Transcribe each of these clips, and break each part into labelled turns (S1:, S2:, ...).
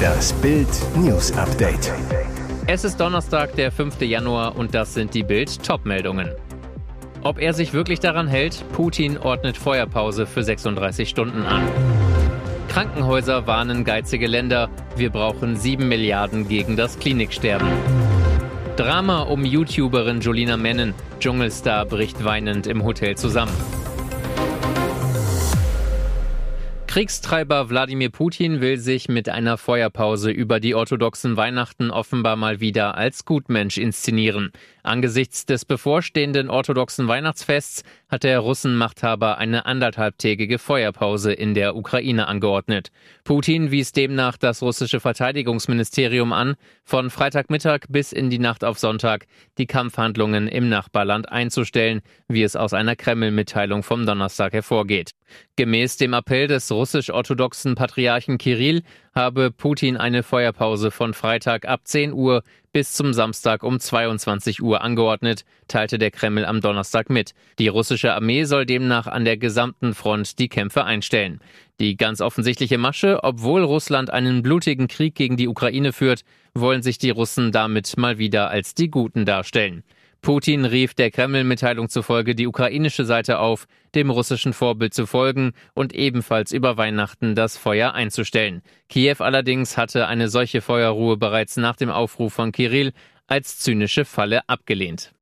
S1: Das Bild News Update.
S2: Es ist Donnerstag, der 5. Januar und das sind die Bild Topmeldungen. Ob er sich wirklich daran hält, Putin ordnet Feuerpause für 36 Stunden an. Krankenhäuser warnen geizige Länder, wir brauchen 7 Milliarden gegen das Kliniksterben. Drama um YouTuberin Jolina Mennen, Dschungelstar bricht weinend im Hotel zusammen. Kriegstreiber Wladimir Putin will sich mit einer Feuerpause über die orthodoxen Weihnachten offenbar mal wieder als Gutmensch inszenieren. Angesichts des bevorstehenden orthodoxen Weihnachtsfests hat der Russenmachthaber eine anderthalbtägige Feuerpause in der Ukraine angeordnet. Putin wies demnach das russische Verteidigungsministerium an, von Freitagmittag bis in die Nacht auf Sonntag die Kampfhandlungen im Nachbarland einzustellen, wie es aus einer Kreml-Mitteilung vom Donnerstag hervorgeht. Gemäß dem Appell des russisch-orthodoxen Patriarchen Kirill habe Putin eine Feuerpause von Freitag ab 10 Uhr bis zum Samstag um 22 Uhr angeordnet, teilte der Kreml am Donnerstag mit. Die russische Armee soll demnach an der gesamten Front die Kämpfe einstellen. Die ganz offensichtliche Masche, obwohl Russland einen blutigen Krieg gegen die Ukraine führt, wollen sich die Russen damit mal wieder als die Guten darstellen. Putin rief der Kreml-Mitteilung zufolge die ukrainische Seite auf, dem russischen Vorbild zu folgen und ebenfalls über Weihnachten das Feuer einzustellen. Kiew allerdings hatte eine solche Feuerruhe bereits nach dem Aufruf von Kirill als zynische Falle abgelehnt.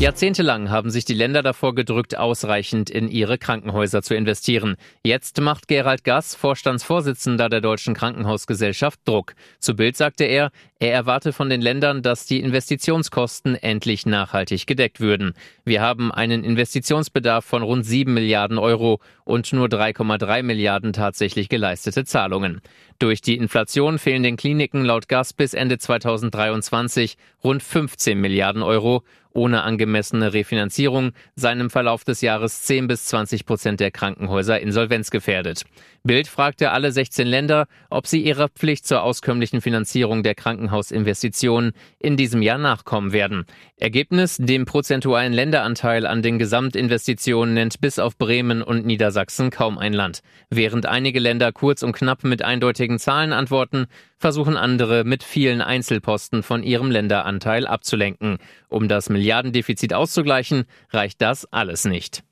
S2: Jahrzehntelang haben sich die Länder davor gedrückt, ausreichend in ihre Krankenhäuser zu investieren. Jetzt macht Gerald Gass, Vorstandsvorsitzender der Deutschen Krankenhausgesellschaft, Druck. Zu Bild sagte er, er erwarte von den Ländern, dass die Investitionskosten endlich nachhaltig gedeckt würden. Wir haben einen Investitionsbedarf von rund 7 Milliarden Euro und nur 3,3 Milliarden tatsächlich geleistete Zahlungen. Durch die Inflation fehlen den Kliniken laut Gas bis Ende 2023 rund 15 Milliarden Euro ohne angemessene Refinanzierung seien im Verlauf des Jahres 10 bis 20 Prozent der Krankenhäuser insolvenzgefährdet. Bild fragte alle 16 Länder, ob sie ihrer Pflicht zur auskömmlichen Finanzierung der Krankenhausinvestitionen in diesem Jahr nachkommen werden. Ergebnis, dem prozentualen Länderanteil an den Gesamtinvestitionen nennt bis auf Bremen und Niedersachsen kaum ein Land. Während einige Länder kurz und knapp mit eindeutigen Zahlen antworten, versuchen andere mit vielen Einzelposten von ihrem Länderanteil abzulenken. Um das Milliardendefizit auszugleichen, reicht das alles nicht.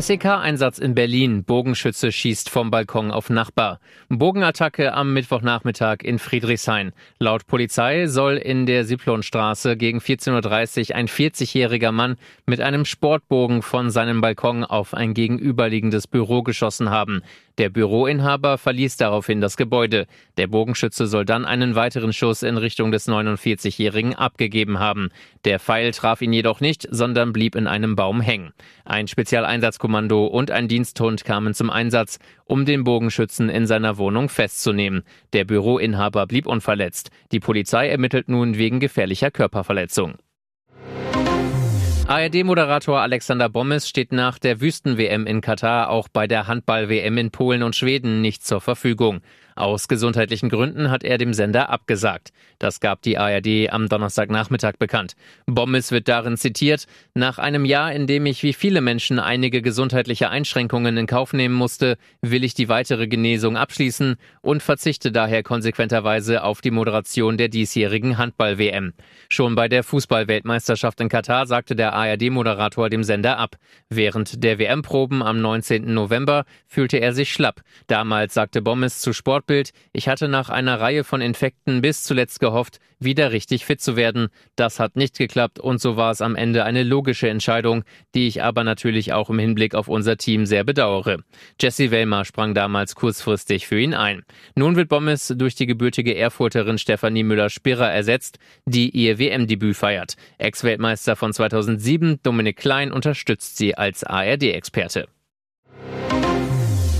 S2: SEK-Einsatz in Berlin. Bogenschütze schießt vom Balkon auf Nachbar. Bogenattacke am Mittwochnachmittag in Friedrichshain. Laut Polizei soll in der Siplonstraße gegen 14.30 Uhr ein 40-jähriger Mann mit einem Sportbogen von seinem Balkon auf ein gegenüberliegendes Büro geschossen haben. Der Büroinhaber verließ daraufhin das Gebäude. Der Bogenschütze soll dann einen weiteren Schuss in Richtung des 49-Jährigen abgegeben haben. Der Pfeil traf ihn jedoch nicht, sondern blieb in einem Baum hängen. Ein Spezialeinsatzkommando und ein Diensthund kamen zum Einsatz, um den Bogenschützen in seiner Wohnung festzunehmen. Der Büroinhaber blieb unverletzt. Die Polizei ermittelt nun wegen gefährlicher Körperverletzung. ARD-Moderator Alexander Bommes steht nach der Wüsten-WM in Katar auch bei der Handball-WM in Polen und Schweden nicht zur Verfügung. Aus gesundheitlichen Gründen hat er dem Sender abgesagt. Das gab die ARD am Donnerstagnachmittag bekannt. Bommes wird darin zitiert, nach einem Jahr, in dem ich wie viele Menschen einige gesundheitliche Einschränkungen in Kauf nehmen musste, will ich die weitere Genesung abschließen und verzichte daher konsequenterweise auf die Moderation der diesjährigen Handball-WM. Schon bei der Fußball-Weltmeisterschaft in Katar sagte der ARD-Moderator dem Sender ab. Während der WM-Proben am 19. November fühlte er sich schlapp. Damals sagte Bommes zu Sport Sportbild, ich hatte nach einer Reihe von Infekten bis zuletzt gehofft, wieder richtig fit zu werden. Das hat nicht geklappt und so war es am Ende eine logische Entscheidung, die ich aber natürlich auch im Hinblick auf unser Team sehr bedauere. Jesse Wellmer sprang damals kurzfristig für ihn ein. Nun wird Bommes durch die gebürtige Erfurterin Stefanie Müller-Spirrer ersetzt, die ihr WM-Debüt feiert. Ex-Weltmeister von 2007, Dominik Klein, unterstützt sie als ARD-Experte.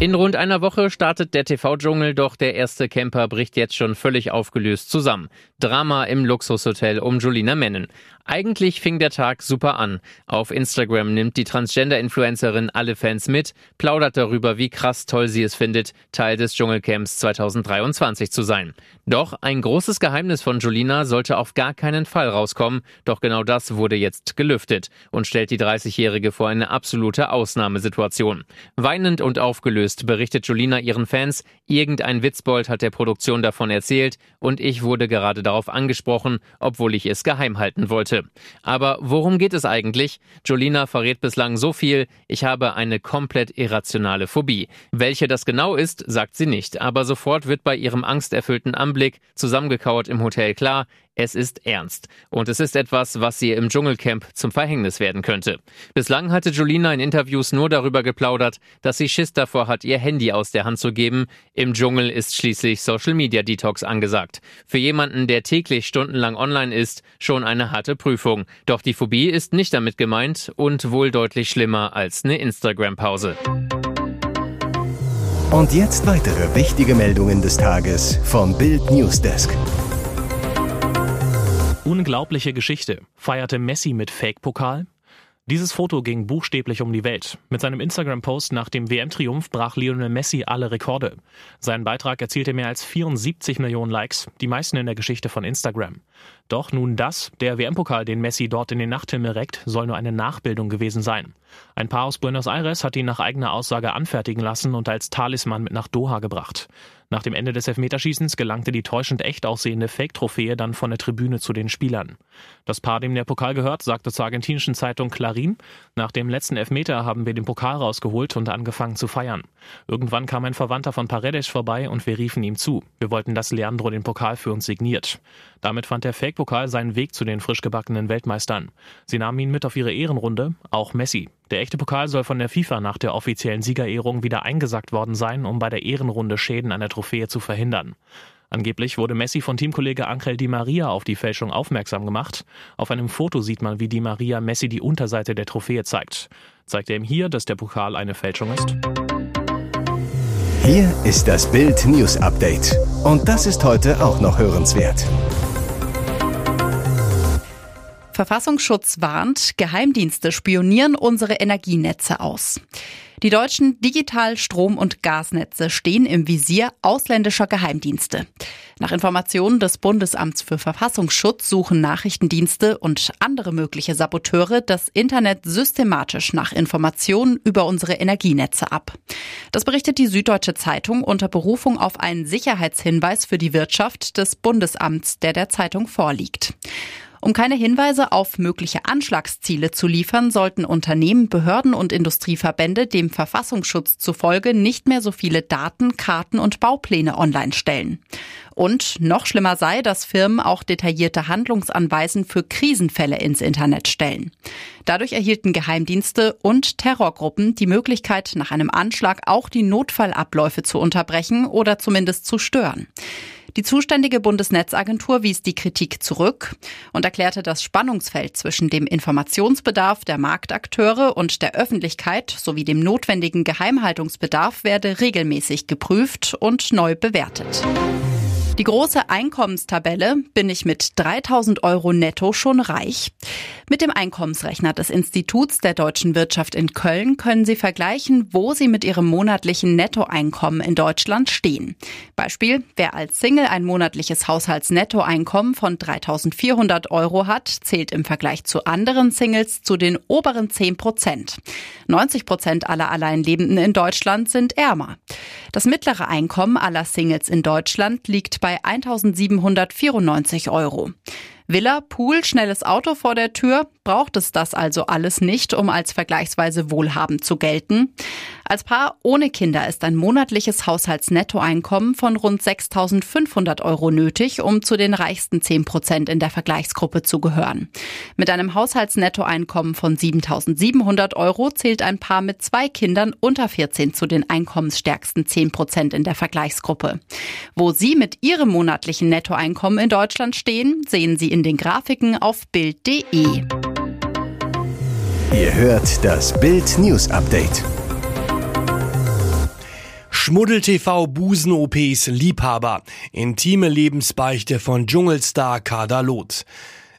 S2: In rund einer Woche startet der TV-Dschungel, doch der erste Camper bricht jetzt schon völlig aufgelöst zusammen. Drama im Luxushotel um Julina Mennen. Eigentlich fing der Tag super an. Auf Instagram nimmt die Transgender-Influencerin alle Fans mit, plaudert darüber, wie krass toll sie es findet, Teil des Dschungelcamps 2023 zu sein. Doch ein großes Geheimnis von Julina sollte auf gar keinen Fall rauskommen, doch genau das wurde jetzt gelüftet und stellt die 30-Jährige vor eine absolute Ausnahmesituation. Weinend und aufgelöst ausgelöst, berichtet Jolina ihren Fans. Irgendein Witzbold hat der Produktion davon erzählt und ich wurde gerade darauf angesprochen, obwohl ich es geheim halten wollte. Aber worum geht es eigentlich? Jolina verrät bislang so viel, ich habe eine komplett irrationale Phobie. Welche das genau ist, sagt sie nicht, aber sofort wird bei ihrem angsterfüllten Anblick zusammengekauert im Hotel klar, es ist ernst. Und es ist etwas, was ihr im Dschungelcamp zum Verhängnis werden könnte. Bislang hatte Jolina in Interviews nur darüber geplaudert, dass sie Schiss davor hat, ihr Handy aus der Hand zu geben. Im Dschungel ist schließlich Social Media Detox angesagt. Für jemanden, der täglich stundenlang online ist, schon eine harte Prüfung. Doch die Phobie ist nicht damit gemeint und wohl deutlich schlimmer als eine Instagram-Pause.
S1: Und jetzt weitere wichtige Meldungen des Tages vom Bild Newsdesk.
S3: Unglaubliche Geschichte. Feierte Messi mit Fake-Pokal? Dieses Foto ging buchstäblich um die Welt. Mit seinem Instagram-Post nach dem WM-Triumph brach Lionel Messi alle Rekorde. Sein Beitrag erzielte mehr als 74 Millionen Likes, die meisten in der Geschichte von Instagram. Doch nun das, der WM-Pokal, den Messi dort in den Nachthimmel reckt, soll nur eine Nachbildung gewesen sein. Ein Paar aus Buenos Aires hat ihn nach eigener Aussage anfertigen lassen und als Talisman mit nach Doha gebracht. Nach dem Ende des Elfmeterschießens gelangte die täuschend echt aussehende Fake-Trophäe dann von der Tribüne zu den Spielern. Das Paar, dem der Pokal gehört, sagte zur argentinischen Zeitung Clarín, nach dem letzten Elfmeter haben wir den Pokal rausgeholt und angefangen zu feiern. Irgendwann kam ein Verwandter von Paredes vorbei und wir riefen ihm zu. Wir wollten, dass Leandro den Pokal für uns signiert. Damit fand der Fake-Pokal seinen Weg zu den frisch gebackenen Weltmeistern. Sie nahmen ihn mit auf ihre Ehrenrunde, auch Messi. Der echte Pokal soll von der FIFA nach der offiziellen Siegerehrung wieder eingesackt worden sein, um bei der Ehrenrunde Schäden an der Trophäe zu verhindern. Angeblich wurde Messi von Teamkollege Angel Di Maria auf die Fälschung aufmerksam gemacht. Auf einem Foto sieht man, wie Di Maria Messi die Unterseite der Trophäe zeigt. Zeigt er ihm hier, dass der Pokal eine Fälschung ist?
S1: Hier ist das Bild News Update. Und das ist heute auch noch hörenswert.
S4: Verfassungsschutz warnt, Geheimdienste spionieren unsere Energienetze aus. Die deutschen Digital-, Strom- und Gasnetze stehen im Visier ausländischer Geheimdienste. Nach Informationen des Bundesamts für Verfassungsschutz suchen Nachrichtendienste und andere mögliche Saboteure das Internet systematisch nach Informationen über unsere Energienetze ab. Das berichtet die Süddeutsche Zeitung unter Berufung auf einen Sicherheitshinweis für die Wirtschaft des Bundesamts, der der Zeitung vorliegt. Um keine Hinweise auf mögliche Anschlagsziele zu liefern, sollten Unternehmen, Behörden und Industrieverbände dem Verfassungsschutz zufolge nicht mehr so viele Daten, Karten und Baupläne online stellen. Und noch schlimmer sei, dass Firmen auch detaillierte Handlungsanweisen für Krisenfälle ins Internet stellen. Dadurch erhielten Geheimdienste und Terrorgruppen die Möglichkeit, nach einem Anschlag auch die Notfallabläufe zu unterbrechen oder zumindest zu stören. Die zuständige Bundesnetzagentur wies die Kritik zurück und erklärte, das Spannungsfeld zwischen dem Informationsbedarf der Marktakteure und der Öffentlichkeit sowie dem notwendigen Geheimhaltungsbedarf werde regelmäßig geprüft und neu bewertet. Die große Einkommenstabelle bin ich mit 3000 Euro netto schon reich. Mit dem Einkommensrechner des Instituts der deutschen Wirtschaft in Köln können Sie vergleichen, wo Sie mit Ihrem monatlichen Nettoeinkommen in Deutschland stehen. Beispiel, wer als Single ein monatliches Haushaltsnettoeinkommen von 3400 Euro hat, zählt im Vergleich zu anderen Singles zu den oberen 10 Prozent. 90 Prozent aller Alleinlebenden in Deutschland sind ärmer. Das mittlere Einkommen aller Singles in Deutschland liegt bei 1794 Euro. Villa, Pool, schnelles Auto vor der Tür, braucht es das also alles nicht, um als vergleichsweise wohlhabend zu gelten. Als Paar ohne Kinder ist ein monatliches Haushaltsnettoeinkommen von rund 6.500 Euro nötig, um zu den reichsten 10 Prozent in der Vergleichsgruppe zu gehören. Mit einem Haushaltsnettoeinkommen von 7.700 Euro zählt ein Paar mit zwei Kindern unter 14 zu den einkommensstärksten 10 Prozent in der Vergleichsgruppe. Wo Sie mit Ihrem monatlichen Nettoeinkommen in Deutschland stehen, sehen Sie in den Grafiken auf Bild.de.
S1: Ihr hört das Bild News Update.
S5: Schmuddel-TV Busen-OPs Liebhaber. Intime Lebensbeichte von Dschungelstar Kader Loth.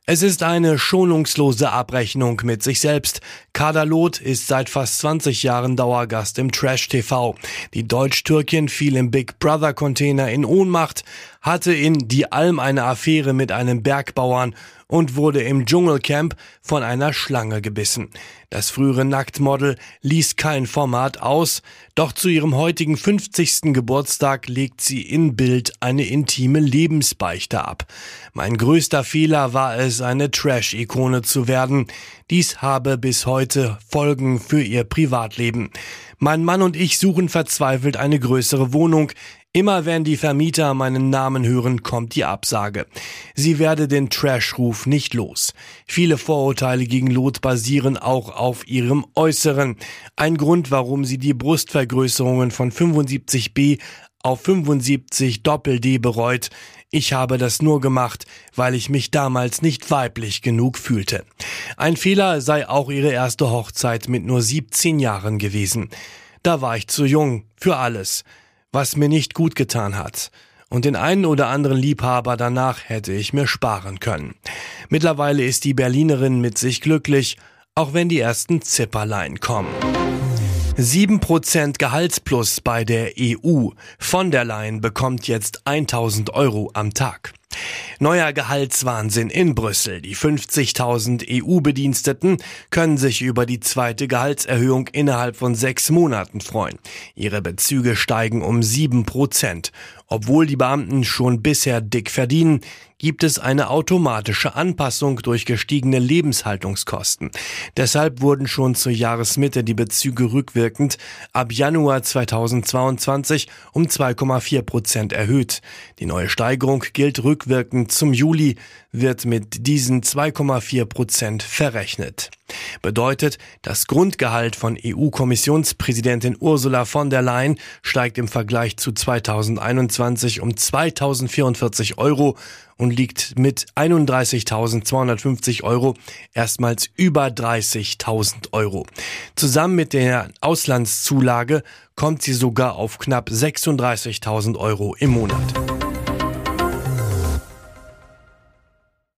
S5: Es ist eine schonungslose Abrechnung mit sich selbst. Kader Loth ist seit fast 20 Jahren Dauergast im Trash TV. Die Deutsch-Türkin fiel im Big Brother Container in Ohnmacht, hatte in Die Alm eine Affäre mit einem Bergbauern und wurde im Dschungelcamp von einer Schlange gebissen. Das frühere Nacktmodel ließ kein Format aus, doch zu ihrem heutigen 50. Geburtstag legt sie in Bild eine intime Lebensbeichte ab. Mein größter Fehler war es, eine Trash-Ikone zu werden. Dies habe bis heute Folgen für ihr Privatleben. Mein Mann und ich suchen verzweifelt eine größere Wohnung. Immer wenn die Vermieter meinen Namen hören, kommt die Absage. Sie werde den Trash-Ruf nicht los. Viele Vorurteile gegen Lot basieren auch auf ihrem Äußeren. Ein Grund, warum sie die Brustvergrößerungen von 75b auf 75 Doppel-D bereut. Ich habe das nur gemacht, weil ich mich damals nicht weiblich genug fühlte. Ein Fehler sei auch ihre erste Hochzeit mit nur 17 Jahren gewesen. Da war ich zu jung für alles was mir nicht gut getan hat. Und den einen oder anderen Liebhaber danach hätte ich mir sparen können. Mittlerweile ist die Berlinerin mit sich glücklich, auch wenn die ersten Zipperlein kommen. 7% Gehaltsplus bei der EU. Von der Leyen bekommt jetzt 1000 Euro am Tag. Neuer Gehaltswahnsinn in Brüssel. Die 50.000 EU-Bediensteten können sich über die zweite Gehaltserhöhung innerhalb von sechs Monaten freuen. Ihre Bezüge steigen um sieben Prozent. Obwohl die Beamten schon bisher dick verdienen, gibt es eine automatische Anpassung durch gestiegene Lebenshaltungskosten. Deshalb wurden schon zur Jahresmitte die Bezüge rückwirkend ab Januar 2022 um 2,4 Prozent erhöht. Die neue Steigerung gilt rückwirkend zum Juli, wird mit diesen 2,4 Prozent verrechnet. Bedeutet, das Grundgehalt von EU-Kommissionspräsidentin Ursula von der Leyen steigt im Vergleich zu 2021 um 2044 Euro und liegt mit 31.250 Euro erstmals über 30.000 Euro. Zusammen mit der Auslandszulage kommt sie sogar auf knapp 36.000 Euro im Monat.